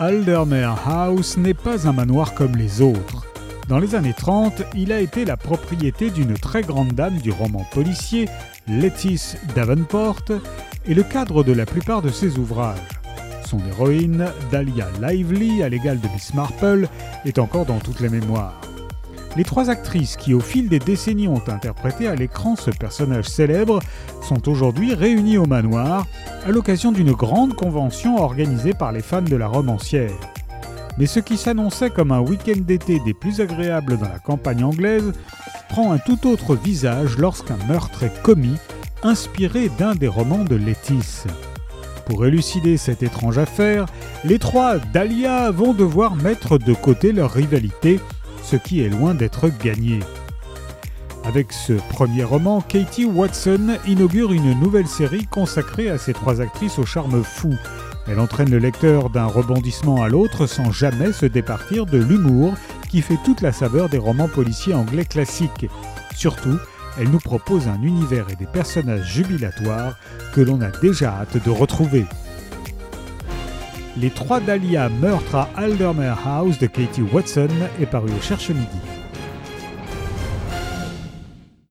Aldermere House n'est pas un manoir comme les autres. Dans les années 30, il a été la propriété d'une très grande dame du roman policier, Lettice Davenport, et le cadre de la plupart de ses ouvrages. Son héroïne, Dahlia Lively, à l'égal de Miss Marple, est encore dans toutes les mémoires. Les trois actrices qui, au fil des décennies, ont interprété à l'écran ce personnage célèbre sont aujourd'hui réunies au manoir à l'occasion d'une grande convention organisée par les fans de la romancière. Mais ce qui s'annonçait comme un week-end d'été des plus agréables dans la campagne anglaise prend un tout autre visage lorsqu'un meurtre est commis, inspiré d'un des romans de Létis. Pour élucider cette étrange affaire, les trois Dahlia vont devoir mettre de côté leur rivalité ce qui est loin d'être gagné. Avec ce premier roman, Katie Watson inaugure une nouvelle série consacrée à ces trois actrices au charme fou. Elle entraîne le lecteur d'un rebondissement à l'autre sans jamais se départir de l'humour qui fait toute la saveur des romans policiers anglais classiques. Surtout, elle nous propose un univers et des personnages jubilatoires que l'on a déjà hâte de retrouver. Les trois Dahlia meurtres à Aldermere House de Katie Watson est paru au Cherche Midi.